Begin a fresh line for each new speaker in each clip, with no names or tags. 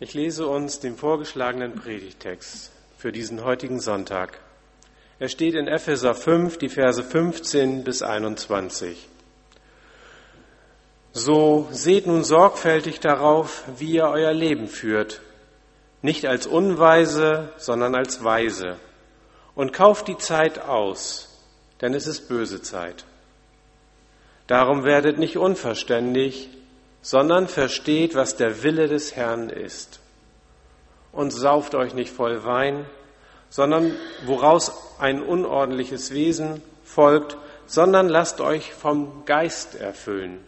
Ich lese uns den vorgeschlagenen Predigtext für diesen heutigen Sonntag. Er steht in Epheser 5, die Verse 15 bis 21. So seht nun sorgfältig darauf, wie ihr euer Leben führt, nicht als Unweise, sondern als Weise, und kauft die Zeit aus, denn es ist böse Zeit. Darum werdet nicht unverständig, sondern versteht, was der Wille des Herrn ist. Und sauft euch nicht voll Wein, sondern woraus ein unordentliches Wesen folgt, sondern lasst euch vom Geist erfüllen.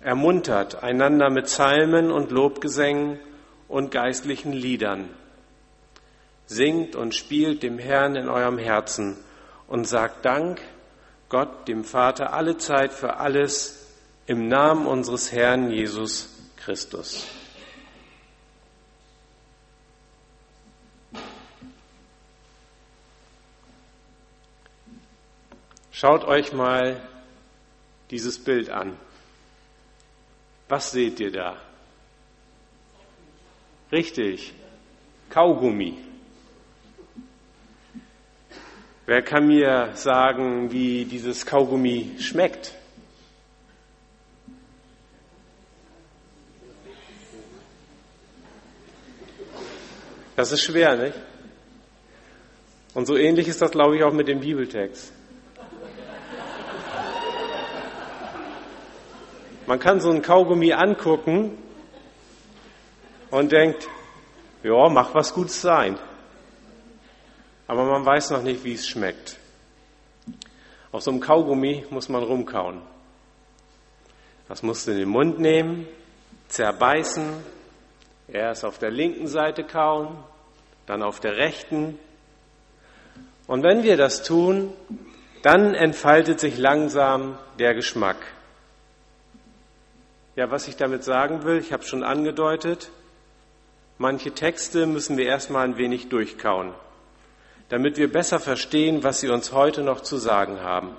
Ermuntert einander mit Psalmen und Lobgesängen und geistlichen Liedern. Singt und spielt dem Herrn in eurem Herzen und sagt Dank Gott, dem Vater, alle Zeit für alles im Namen unseres Herrn Jesus Christus. Schaut euch mal dieses Bild an. Was seht ihr da? Richtig, Kaugummi. Wer kann mir sagen, wie dieses Kaugummi schmeckt? Das ist schwer, nicht? Und so ähnlich ist das, glaube ich, auch mit dem Bibeltext. Man kann so ein Kaugummi angucken und denkt, ja, mach was Gutes sein. Aber man weiß noch nicht, wie es schmeckt. Auf so einem Kaugummi muss man rumkauen. Das musst du in den Mund nehmen, zerbeißen, erst auf der linken Seite kauen, dann auf der rechten. Und wenn wir das tun, dann entfaltet sich langsam der Geschmack. Ja, was ich damit sagen will, ich habe schon angedeutet, manche Texte müssen wir erstmal ein wenig durchkauen, damit wir besser verstehen, was sie uns heute noch zu sagen haben.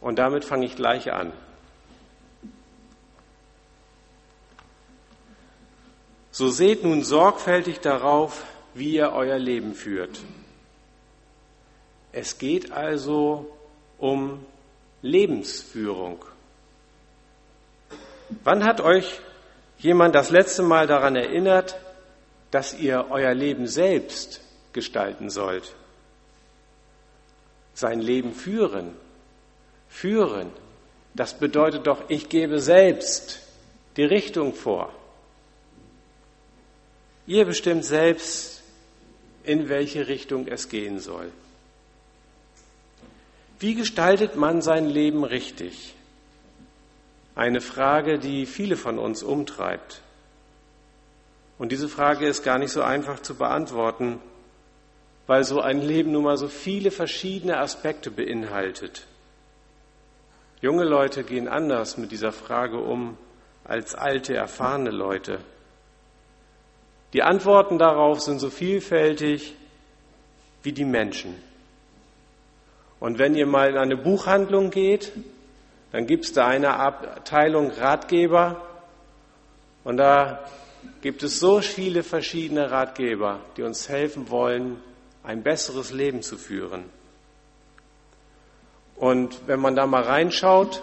Und damit fange ich gleich an. So seht nun sorgfältig darauf, wie ihr euer Leben führt. Es geht also um Lebensführung. Wann hat euch jemand das letzte Mal daran erinnert, dass ihr euer Leben selbst gestalten sollt? Sein Leben führen. Führen. Das bedeutet doch, ich gebe selbst die Richtung vor. Ihr bestimmt selbst, in welche Richtung es gehen soll. Wie gestaltet man sein Leben richtig? eine Frage, die viele von uns umtreibt. Und diese Frage ist gar nicht so einfach zu beantworten, weil so ein Leben nun mal so viele verschiedene Aspekte beinhaltet. Junge Leute gehen anders mit dieser Frage um als alte, erfahrene Leute. Die Antworten darauf sind so vielfältig wie die Menschen. Und wenn ihr mal in eine Buchhandlung geht, dann gibt es da eine Abteilung Ratgeber und da gibt es so viele verschiedene Ratgeber, die uns helfen wollen, ein besseres Leben zu führen. Und wenn man da mal reinschaut,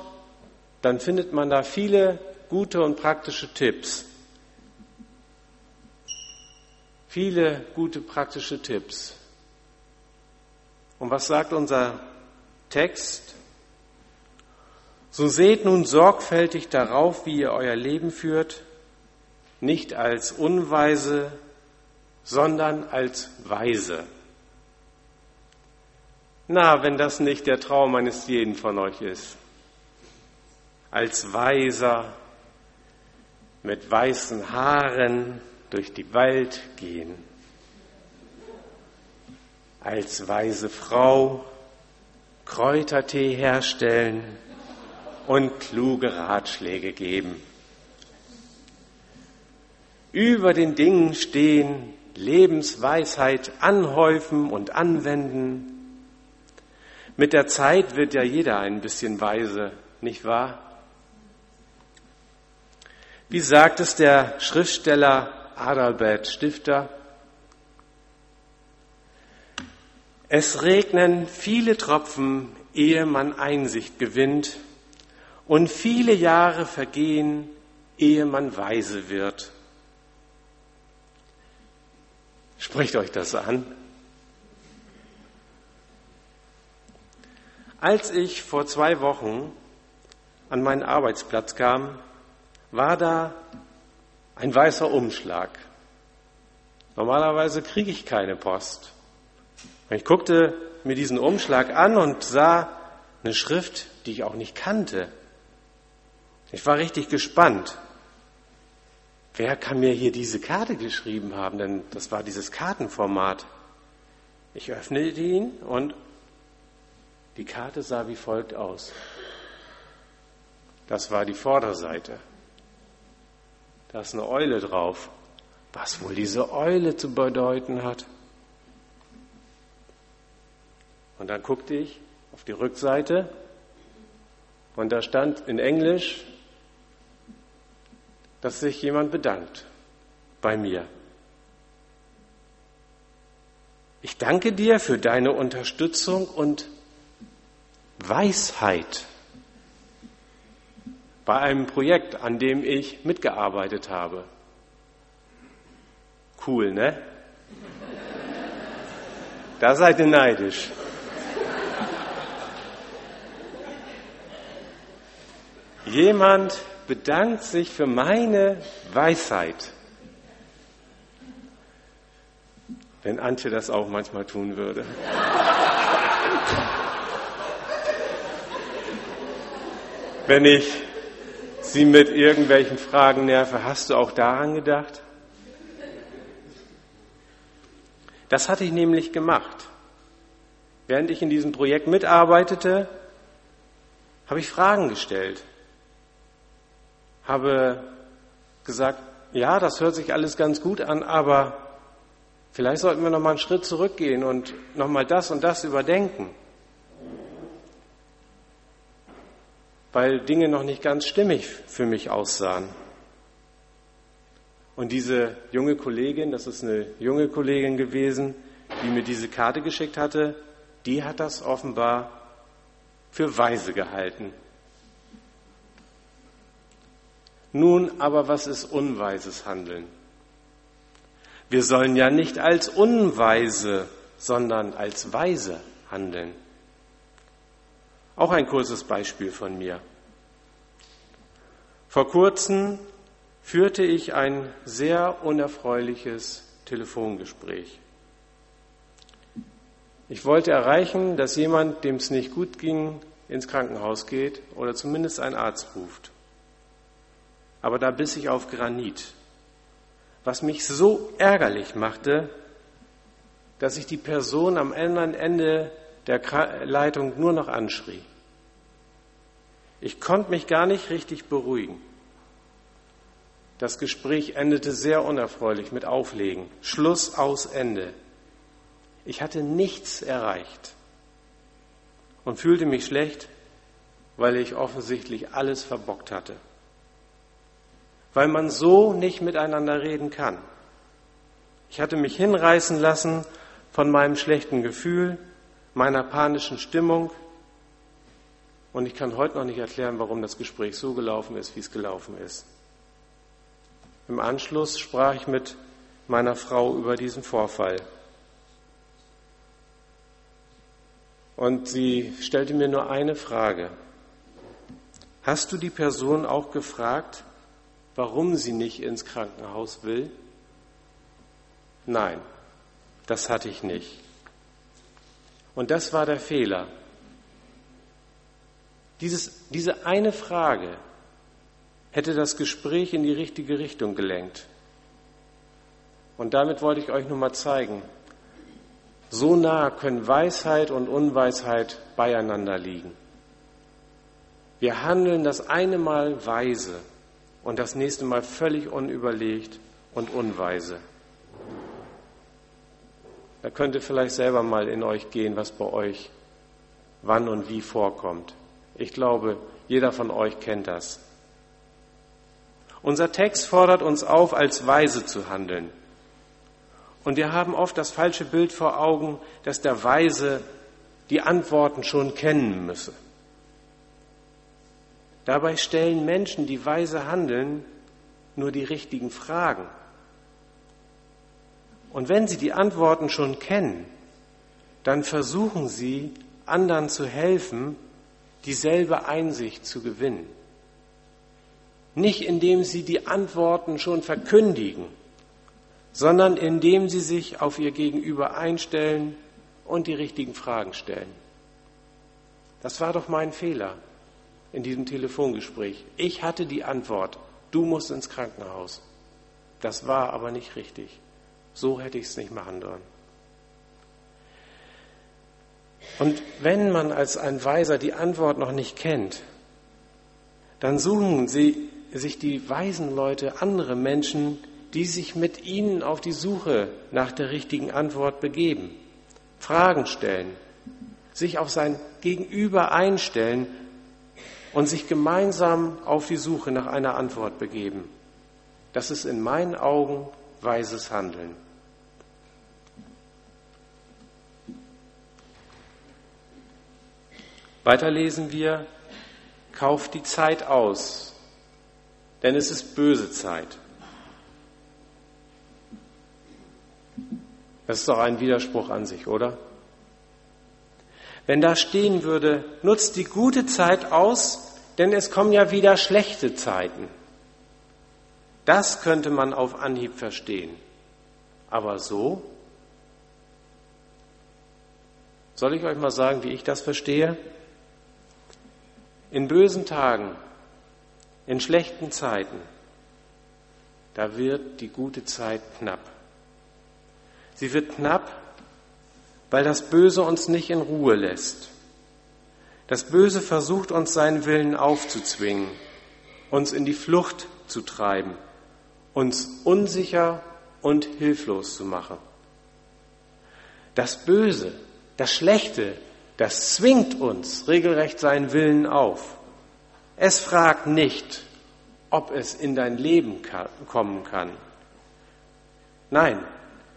dann findet man da viele gute und praktische Tipps. Viele gute praktische Tipps. Und was sagt unser Text? So seht nun sorgfältig darauf, wie ihr euer Leben führt, nicht als Unweise, sondern als Weise. Na, wenn das nicht der Traum eines jeden von euch ist. Als Weiser mit weißen Haaren durch die Wald gehen. Als weise Frau Kräutertee herstellen und kluge Ratschläge geben. Über den Dingen stehen, Lebensweisheit anhäufen und anwenden. Mit der Zeit wird ja jeder ein bisschen weise, nicht wahr? Wie sagt es der Schriftsteller Adalbert Stifter? Es regnen viele Tropfen, ehe man Einsicht gewinnt, und viele Jahre vergehen, ehe man weise wird. Sprecht euch das an. Als ich vor zwei Wochen an meinen Arbeitsplatz kam, war da ein weißer Umschlag. Normalerweise kriege ich keine Post. Ich guckte mir diesen Umschlag an und sah eine Schrift, die ich auch nicht kannte. Ich war richtig gespannt. Wer kann mir hier diese Karte geschrieben haben? Denn das war dieses Kartenformat. Ich öffnete ihn und die Karte sah wie folgt aus. Das war die Vorderseite. Da ist eine Eule drauf. Was wohl diese Eule zu bedeuten hat. Und dann guckte ich auf die Rückseite und da stand in Englisch, dass sich jemand bedankt bei mir. Ich danke dir für deine Unterstützung und Weisheit bei einem Projekt, an dem ich mitgearbeitet habe. Cool, ne? Da seid ihr neidisch. Jemand bedankt sich für meine Weisheit. Wenn Antje das auch manchmal tun würde. Wenn ich sie mit irgendwelchen Fragen nerve, hast du auch daran gedacht? Das hatte ich nämlich gemacht. Während ich in diesem Projekt mitarbeitete, habe ich Fragen gestellt, habe gesagt, ja, das hört sich alles ganz gut an, aber vielleicht sollten wir noch mal einen Schritt zurückgehen und noch mal das und das überdenken. Weil Dinge noch nicht ganz stimmig für mich aussahen. Und diese junge Kollegin, das ist eine junge Kollegin gewesen, die mir diese Karte geschickt hatte, die hat das offenbar für weise gehalten. Nun aber, was ist unweises Handeln? Wir sollen ja nicht als unweise, sondern als weise handeln. Auch ein kurzes Beispiel von mir. Vor kurzem führte ich ein sehr unerfreuliches Telefongespräch. Ich wollte erreichen, dass jemand, dem es nicht gut ging, ins Krankenhaus geht oder zumindest einen Arzt ruft. Aber da biss ich auf Granit, was mich so ärgerlich machte, dass ich die Person am anderen Ende der Leitung nur noch anschrie. Ich konnte mich gar nicht richtig beruhigen. Das Gespräch endete sehr unerfreulich mit Auflegen. Schluss aus Ende. Ich hatte nichts erreicht und fühlte mich schlecht, weil ich offensichtlich alles verbockt hatte. Weil man so nicht miteinander reden kann. Ich hatte mich hinreißen lassen von meinem schlechten Gefühl, meiner panischen Stimmung. Und ich kann heute noch nicht erklären, warum das Gespräch so gelaufen ist, wie es gelaufen ist. Im Anschluss sprach ich mit meiner Frau über diesen Vorfall. Und sie stellte mir nur eine Frage. Hast du die Person auch gefragt, warum sie nicht ins Krankenhaus will? Nein, das hatte ich nicht. Und das war der Fehler. Dieses, diese eine Frage hätte das Gespräch in die richtige Richtung gelenkt. Und damit wollte ich euch nur mal zeigen, so nah können Weisheit und Unweisheit beieinander liegen. Wir handeln das eine Mal weise und das nächste Mal völlig unüberlegt und unweise. Da könnt ihr vielleicht selber mal in euch gehen, was bei euch wann und wie vorkommt. Ich glaube, jeder von euch kennt das. Unser Text fordert uns auf, als Weise zu handeln. Und wir haben oft das falsche Bild vor Augen, dass der Weise die Antworten schon kennen müsse. Dabei stellen Menschen, die weise handeln, nur die richtigen Fragen. Und wenn sie die Antworten schon kennen, dann versuchen sie, anderen zu helfen, dieselbe Einsicht zu gewinnen. Nicht indem sie die Antworten schon verkündigen, sondern indem sie sich auf ihr Gegenüber einstellen und die richtigen Fragen stellen. Das war doch mein Fehler in diesem Telefongespräch. Ich hatte die Antwort, du musst ins Krankenhaus. Das war aber nicht richtig. So hätte ich es nicht machen sollen. Und wenn man als ein Weiser die Antwort noch nicht kennt, dann suchen sie sich die weisen Leute andere Menschen, die sich mit ihnen auf die Suche nach der richtigen Antwort begeben, Fragen stellen, sich auf sein Gegenüber einstellen und sich gemeinsam auf die Suche nach einer Antwort begeben. Das ist in meinen Augen weises Handeln. Weiter lesen wir, kauft die Zeit aus, denn es ist böse Zeit. Das ist doch ein Widerspruch an sich, oder? Wenn da stehen würde, nutzt die gute Zeit aus, denn es kommen ja wieder schlechte Zeiten. Das könnte man auf Anhieb verstehen. Aber so? Soll ich euch mal sagen, wie ich das verstehe? In bösen Tagen, in schlechten Zeiten, da wird die gute Zeit knapp. Sie wird knapp, weil das Böse uns nicht in Ruhe lässt. Das Böse versucht uns seinen Willen aufzuzwingen, uns in die Flucht zu treiben, uns unsicher und hilflos zu machen. Das Böse, das Schlechte, das zwingt uns regelrecht seinen Willen auf. Es fragt nicht, ob es in dein Leben kommen kann. Nein,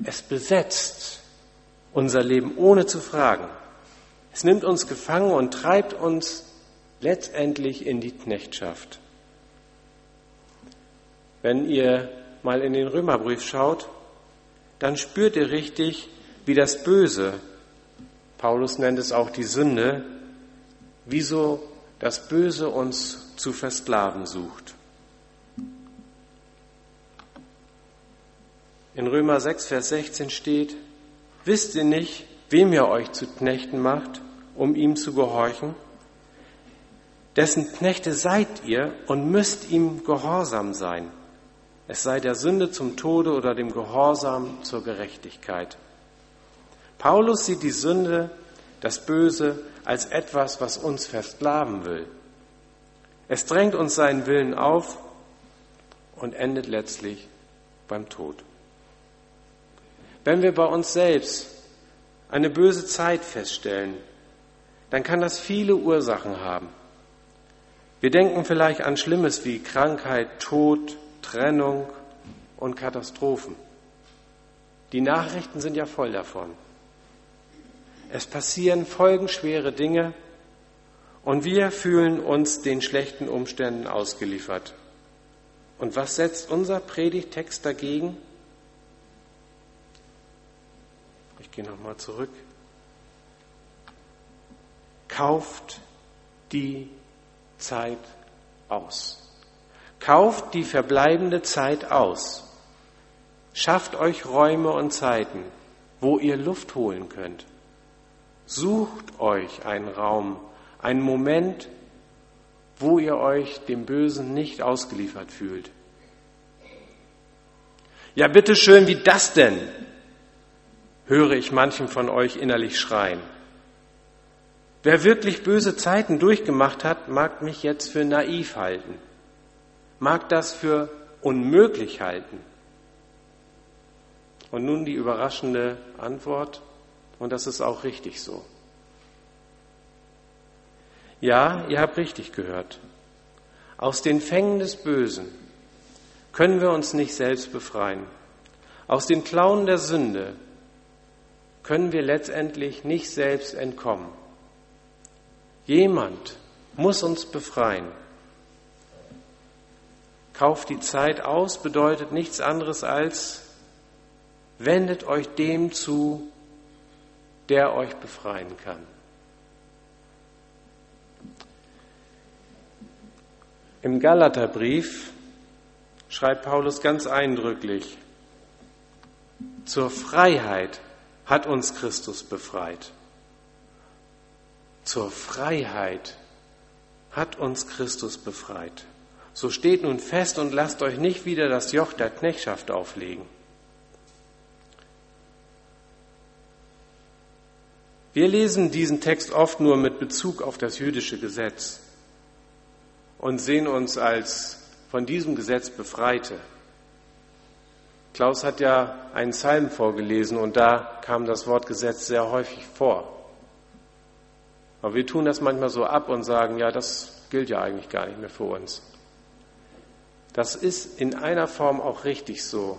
es besetzt unser Leben ohne zu fragen. Es nimmt uns gefangen und treibt uns letztendlich in die Knechtschaft. Wenn ihr mal in den Römerbrief schaut, dann spürt ihr richtig, wie das Böse, Paulus nennt es auch die Sünde, wieso das Böse uns zu versklaven sucht. In Römer 6, Vers 16 steht, wisst ihr nicht, wem ihr euch zu Knechten macht, um ihm zu gehorchen? Dessen Knechte seid ihr und müsst ihm gehorsam sein. Es sei der Sünde zum Tode oder dem Gehorsam zur Gerechtigkeit. Paulus sieht die Sünde, das Böse, als etwas, was uns versklaven will. Es drängt uns seinen Willen auf und endet letztlich beim Tod. Wenn wir bei uns selbst eine böse Zeit feststellen, dann kann das viele Ursachen haben. Wir denken vielleicht an Schlimmes wie Krankheit, Tod, Trennung und Katastrophen. Die Nachrichten sind ja voll davon. Es passieren folgenschwere Dinge und wir fühlen uns den schlechten Umständen ausgeliefert. Und was setzt unser Predigtext dagegen? Ich gehe nochmal zurück. Kauft die Zeit aus. Kauft die verbleibende Zeit aus. Schafft euch Räume und Zeiten, wo ihr Luft holen könnt. Sucht euch einen Raum, einen Moment, wo ihr euch dem Bösen nicht ausgeliefert fühlt. Ja, bitteschön, wie das denn? höre ich manchen von euch innerlich schreien. Wer wirklich böse Zeiten durchgemacht hat, mag mich jetzt für naiv halten, mag das für unmöglich halten. Und nun die überraschende Antwort, und das ist auch richtig so. Ja, ihr habt richtig gehört. Aus den Fängen des Bösen können wir uns nicht selbst befreien. Aus den Klauen der Sünde können wir letztendlich nicht selbst entkommen. Jemand muss uns befreien. Kauft die Zeit aus bedeutet nichts anderes als, wendet euch dem zu, der euch befreien kann. Im Galaterbrief schreibt Paulus ganz eindrücklich, zur Freiheit hat uns Christus befreit. Zur Freiheit hat uns Christus befreit. So steht nun fest und lasst euch nicht wieder das Joch der Knechtschaft auflegen. Wir lesen diesen Text oft nur mit Bezug auf das jüdische Gesetz und sehen uns als von diesem Gesetz Befreite. Klaus hat ja einen Psalm vorgelesen und da kam das Wort Gesetz sehr häufig vor. Aber wir tun das manchmal so ab und sagen, ja, das gilt ja eigentlich gar nicht mehr für uns. Das ist in einer Form auch richtig so,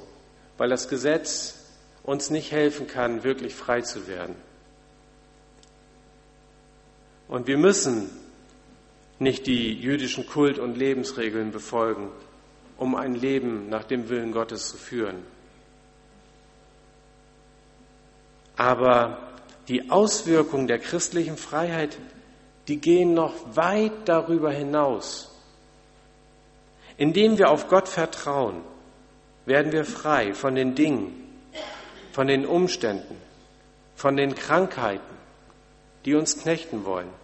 weil das Gesetz uns nicht helfen kann, wirklich frei zu werden. Und wir müssen nicht die jüdischen Kult- und Lebensregeln befolgen, um ein Leben nach dem Willen Gottes zu führen. Aber die Auswirkungen der christlichen Freiheit, die gehen noch weit darüber hinaus. Indem wir auf Gott vertrauen, werden wir frei von den Dingen, von den Umständen, von den Krankheiten, die uns knechten wollen.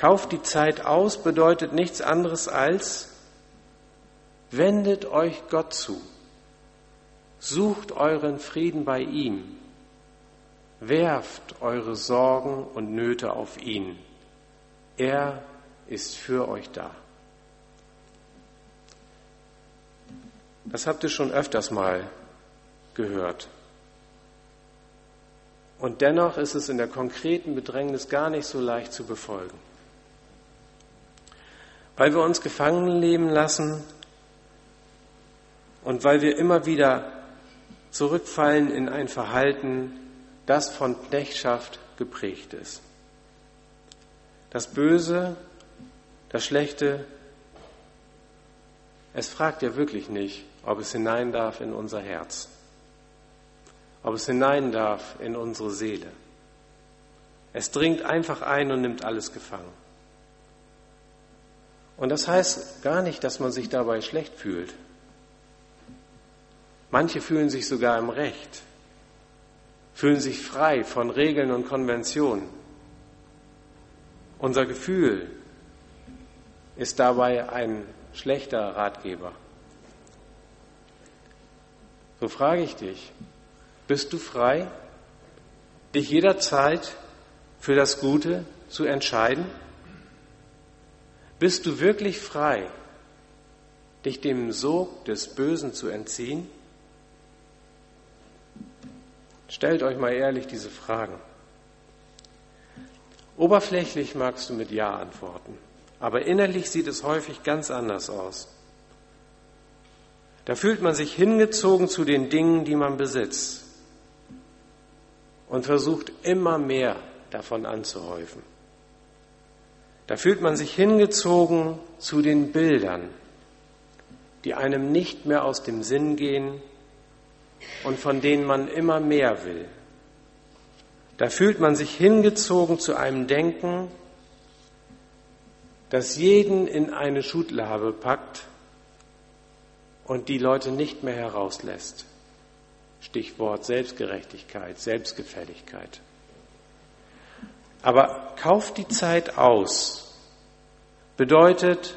Kauft die Zeit aus bedeutet nichts anderes als, wendet euch Gott zu, sucht euren Frieden bei ihm, werft eure Sorgen und Nöte auf ihn. Er ist für euch da. Das habt ihr schon öfters mal gehört. Und dennoch ist es in der konkreten Bedrängnis gar nicht so leicht zu befolgen. Weil wir uns gefangen leben lassen und weil wir immer wieder zurückfallen in ein Verhalten, das von Knechtschaft geprägt ist. Das Böse, das Schlechte, es fragt ja wirklich nicht, ob es hinein darf in unser Herz, ob es hinein darf in unsere Seele. Es dringt einfach ein und nimmt alles gefangen. Und das heißt gar nicht, dass man sich dabei schlecht fühlt. Manche fühlen sich sogar im Recht, fühlen sich frei von Regeln und Konventionen. Unser Gefühl ist dabei ein schlechter Ratgeber. So frage ich dich, bist du frei, dich jederzeit für das Gute zu entscheiden? Bist du wirklich frei, dich dem Sog des Bösen zu entziehen? Stellt euch mal ehrlich diese Fragen. Oberflächlich magst du mit Ja antworten, aber innerlich sieht es häufig ganz anders aus. Da fühlt man sich hingezogen zu den Dingen, die man besitzt und versucht immer mehr davon anzuhäufen. Da fühlt man sich hingezogen zu den Bildern, die einem nicht mehr aus dem Sinn gehen und von denen man immer mehr will. Da fühlt man sich hingezogen zu einem Denken, das jeden in eine Schublade packt und die Leute nicht mehr herauslässt. Stichwort Selbstgerechtigkeit, Selbstgefälligkeit. Aber kauft die Zeit aus bedeutet,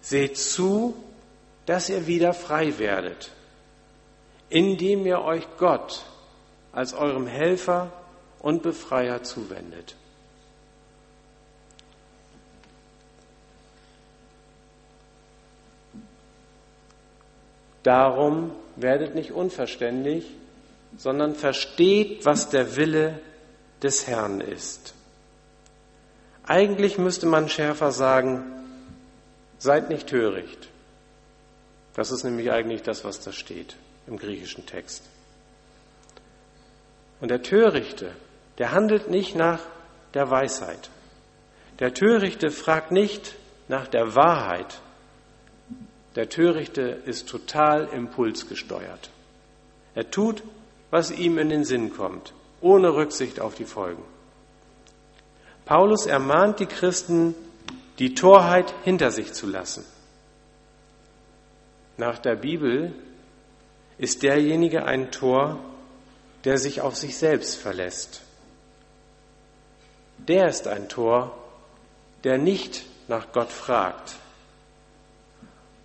seht zu, dass ihr wieder frei werdet, indem ihr euch Gott als eurem Helfer und Befreier zuwendet. Darum werdet nicht unverständlich, sondern versteht, was der Wille des Herrn ist. Eigentlich müsste man schärfer sagen, seid nicht töricht. Das ist nämlich eigentlich das, was da steht im griechischen Text. Und der Törichte, der handelt nicht nach der Weisheit. Der Törichte fragt nicht nach der Wahrheit. Der Törichte ist total impulsgesteuert. Er tut, was ihm in den Sinn kommt, ohne Rücksicht auf die Folgen. Paulus ermahnt die Christen, die Torheit hinter sich zu lassen. Nach der Bibel ist derjenige ein Tor, der sich auf sich selbst verlässt. Der ist ein Tor, der nicht nach Gott fragt.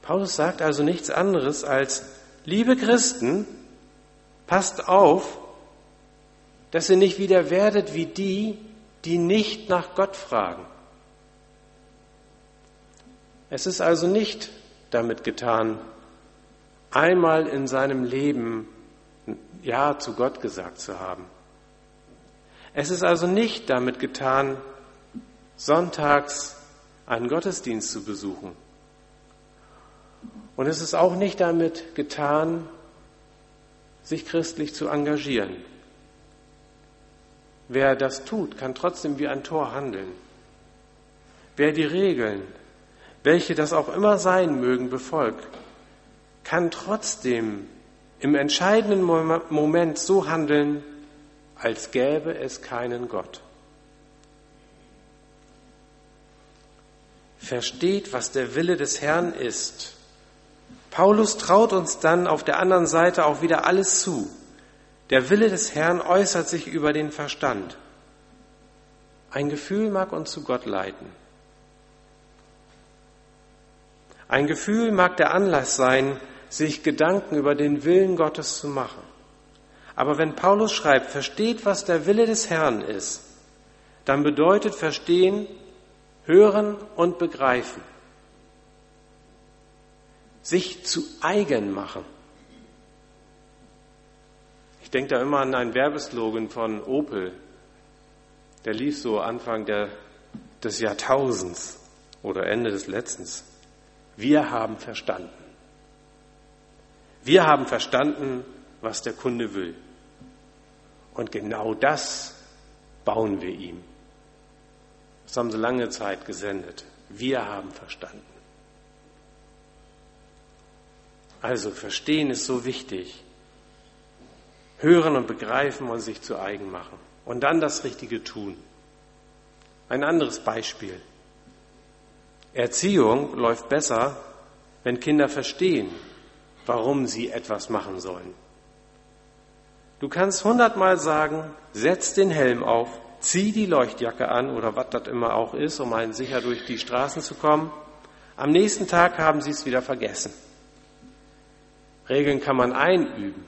Paulus sagt also nichts anderes als, liebe Christen, passt auf, dass ihr nicht wieder werdet wie die, die nicht nach Gott fragen. Es ist also nicht damit getan, einmal in seinem Leben Ja zu Gott gesagt zu haben. Es ist also nicht damit getan, sonntags einen Gottesdienst zu besuchen. Und es ist auch nicht damit getan, sich christlich zu engagieren. Wer das tut, kann trotzdem wie ein Tor handeln. Wer die Regeln, welche das auch immer sein mögen, befolgt, kann trotzdem im entscheidenden Moment so handeln, als gäbe es keinen Gott. Versteht, was der Wille des Herrn ist. Paulus traut uns dann auf der anderen Seite auch wieder alles zu. Der Wille des Herrn äußert sich über den Verstand. Ein Gefühl mag uns zu Gott leiten. Ein Gefühl mag der Anlass sein, sich Gedanken über den Willen Gottes zu machen. Aber wenn Paulus schreibt, versteht, was der Wille des Herrn ist, dann bedeutet verstehen, hören und begreifen. Sich zu eigen machen. Ich denke da immer an einen Werbeslogan von Opel. Der lief so Anfang der, des Jahrtausends oder Ende des letzten. Wir haben verstanden. Wir haben verstanden, was der Kunde will. Und genau das bauen wir ihm. Das haben sie lange Zeit gesendet. Wir haben verstanden. Also verstehen ist so wichtig. Hören und begreifen und sich zu eigen machen. Und dann das Richtige tun. Ein anderes Beispiel. Erziehung läuft besser, wenn Kinder verstehen, warum sie etwas machen sollen. Du kannst hundertmal sagen, setz den Helm auf, zieh die Leuchtjacke an oder was das immer auch ist, um einen sicher durch die Straßen zu kommen. Am nächsten Tag haben sie es wieder vergessen. Regeln kann man einüben.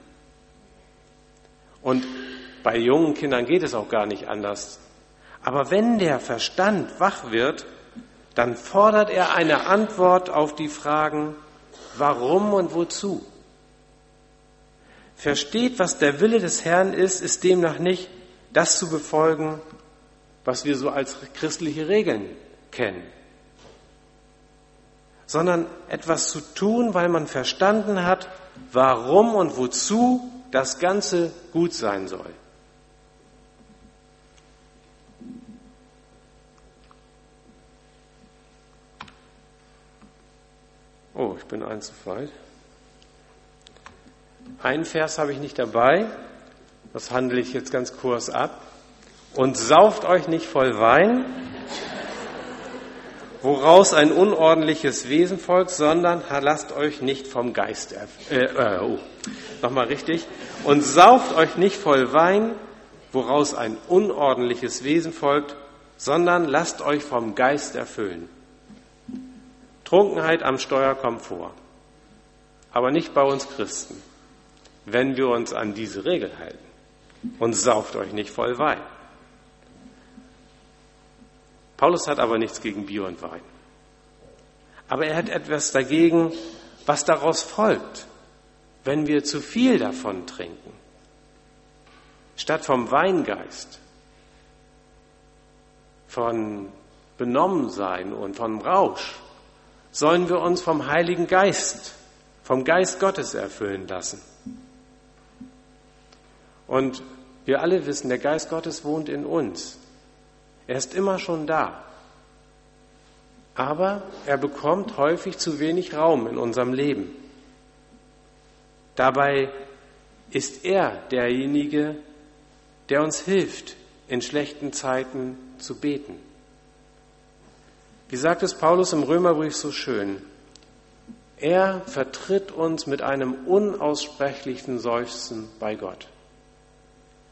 Und bei jungen Kindern geht es auch gar nicht anders. Aber wenn der Verstand wach wird, dann fordert er eine Antwort auf die Fragen, warum und wozu. Versteht, was der Wille des Herrn ist, ist demnach nicht das zu befolgen, was wir so als christliche Regeln kennen, sondern etwas zu tun, weil man verstanden hat, warum und wozu das Ganze gut sein soll. Oh, ich bin eins zu weit. Einen Vers habe ich nicht dabei, das handle ich jetzt ganz kurz ab. Und sauft euch nicht voll Wein, woraus ein unordentliches Wesen folgt, sondern lasst euch nicht vom Geist, äh, äh, oh, nochmal richtig, und sauft euch nicht voll Wein, woraus ein unordentliches Wesen folgt, sondern lasst euch vom Geist erfüllen. Trunkenheit am Steuer kommt vor, aber nicht bei uns Christen, wenn wir uns an diese Regel halten. Und sauft euch nicht voll Wein. Paulus hat aber nichts gegen Bier und Wein. Aber er hat etwas dagegen, was daraus folgt, wenn wir zu viel davon trinken. Statt vom Weingeist, von Benommensein und vom Rausch sollen wir uns vom Heiligen Geist vom Geist Gottes erfüllen lassen. Und wir alle wissen, der Geist Gottes wohnt in uns. Er ist immer schon da. Aber er bekommt häufig zu wenig Raum in unserem Leben. Dabei ist er derjenige, der uns hilft, in schlechten Zeiten zu beten. Wie sagt es Paulus im Römerbrief so schön? Er vertritt uns mit einem unaussprechlichen Seufzen bei Gott.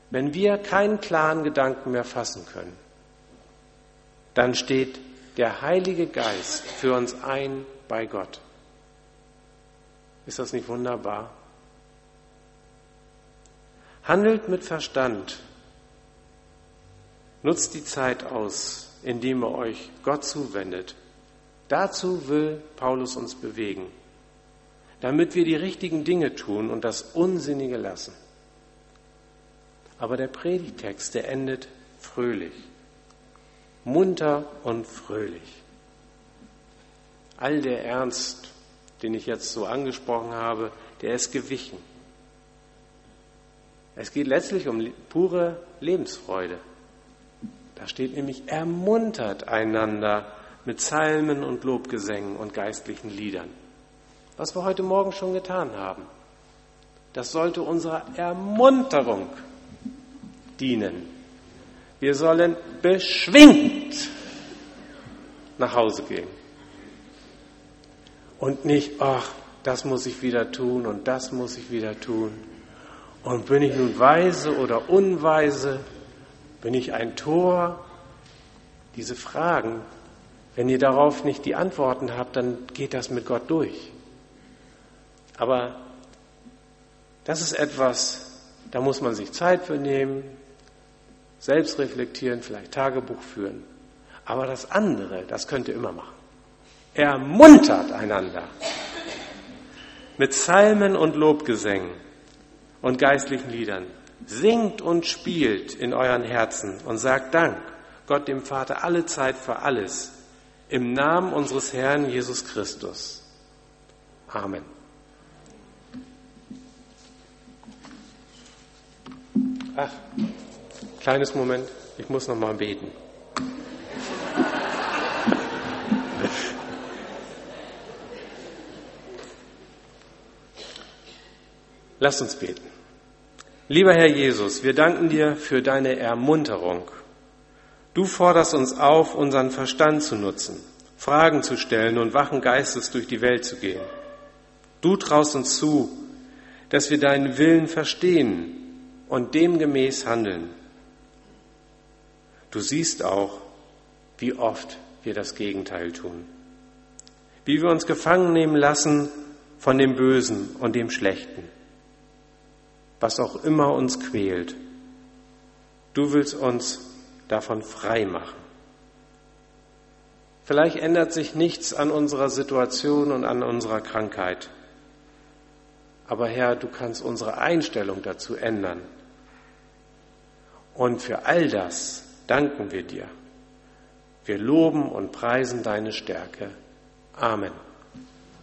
Wenn wir keinen klaren Gedanken mehr fassen können, dann steht der Heilige Geist für uns ein bei Gott. Ist das nicht wunderbar? Handelt mit Verstand. Nutzt die Zeit aus, indem ihr euch Gott zuwendet. Dazu will Paulus uns bewegen, damit wir die richtigen Dinge tun und das Unsinnige lassen. Aber der Predigtext, der endet fröhlich, munter und fröhlich. All der Ernst, den ich jetzt so angesprochen habe, der ist gewichen. Es geht letztlich um pure Lebensfreude. Da steht nämlich, ermuntert einander mit Psalmen und Lobgesängen und geistlichen Liedern. Was wir heute Morgen schon getan haben. Das sollte unserer Ermunterung dienen. Wir sollen beschwingt nach Hause gehen. Und nicht, ach, das muss ich wieder tun und das muss ich wieder tun. Und bin ich nun weise oder unweise? Bin ich ein Tor? Diese Fragen, wenn ihr darauf nicht die Antworten habt, dann geht das mit Gott durch. Aber das ist etwas, da muss man sich Zeit für nehmen, selbst reflektieren, vielleicht Tagebuch führen. Aber das andere, das könnt ihr immer machen. Ermuntert einander mit Psalmen und Lobgesängen und geistlichen Liedern. Singt und spielt in euren Herzen und sagt Dank Gott dem Vater alle Zeit für alles im Namen unseres Herrn Jesus Christus. Amen. Ach, kleines Moment, ich muss noch mal beten. Lass uns beten. Lieber Herr Jesus, wir danken dir für deine Ermunterung. Du forderst uns auf, unseren Verstand zu nutzen, Fragen zu stellen und wachen Geistes durch die Welt zu gehen. Du traust uns zu, dass wir deinen Willen verstehen und demgemäß handeln. Du siehst auch, wie oft wir das Gegenteil tun. Wie wir uns gefangen nehmen lassen von dem Bösen und dem Schlechten was auch immer uns quält. Du willst uns davon frei machen. Vielleicht ändert sich nichts an unserer Situation und an unserer Krankheit. Aber Herr, du kannst unsere Einstellung dazu ändern. Und für all das danken wir dir. Wir loben und preisen deine Stärke. Amen.